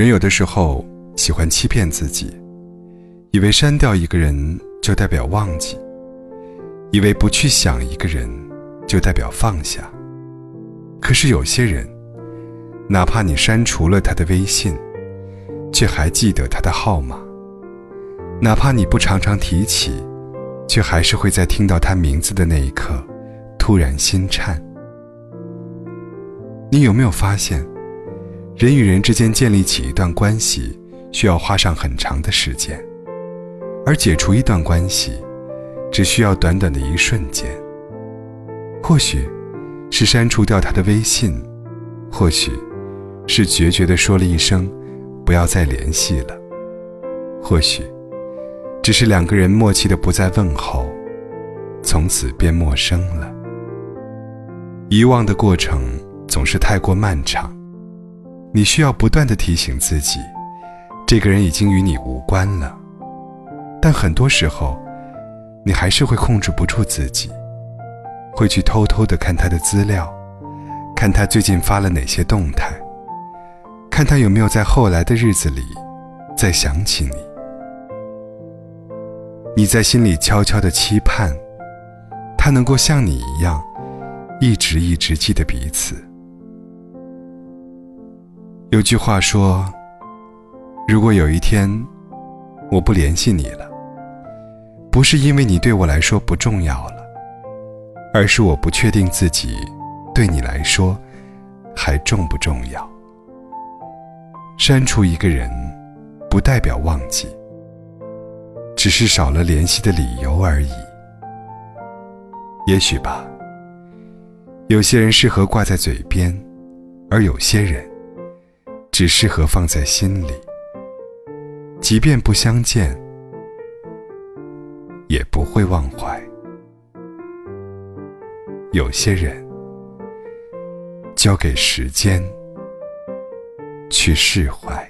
人有的时候喜欢欺骗自己，以为删掉一个人就代表忘记，以为不去想一个人就代表放下。可是有些人，哪怕你删除了他的微信，却还记得他的号码；哪怕你不常常提起，却还是会在听到他名字的那一刻，突然心颤。你有没有发现？人与人之间建立起一段关系，需要花上很长的时间，而解除一段关系，只需要短短的一瞬间。或许，是删除掉他的微信，或许，是决绝的说了一声“不要再联系了”，或许，只是两个人默契的不再问候，从此便陌生了。遗忘的过程总是太过漫长。你需要不断的提醒自己，这个人已经与你无关了。但很多时候，你还是会控制不住自己，会去偷偷的看他的资料，看他最近发了哪些动态，看他有没有在后来的日子里再想起你。你在心里悄悄的期盼，他能够像你一样，一直一直记得彼此。有句话说：“如果有一天我不联系你了，不是因为你对我来说不重要了，而是我不确定自己对你来说还重不重要。”删除一个人，不代表忘记，只是少了联系的理由而已。也许吧，有些人适合挂在嘴边，而有些人。只适合放在心里，即便不相见，也不会忘怀。有些人，交给时间去释怀。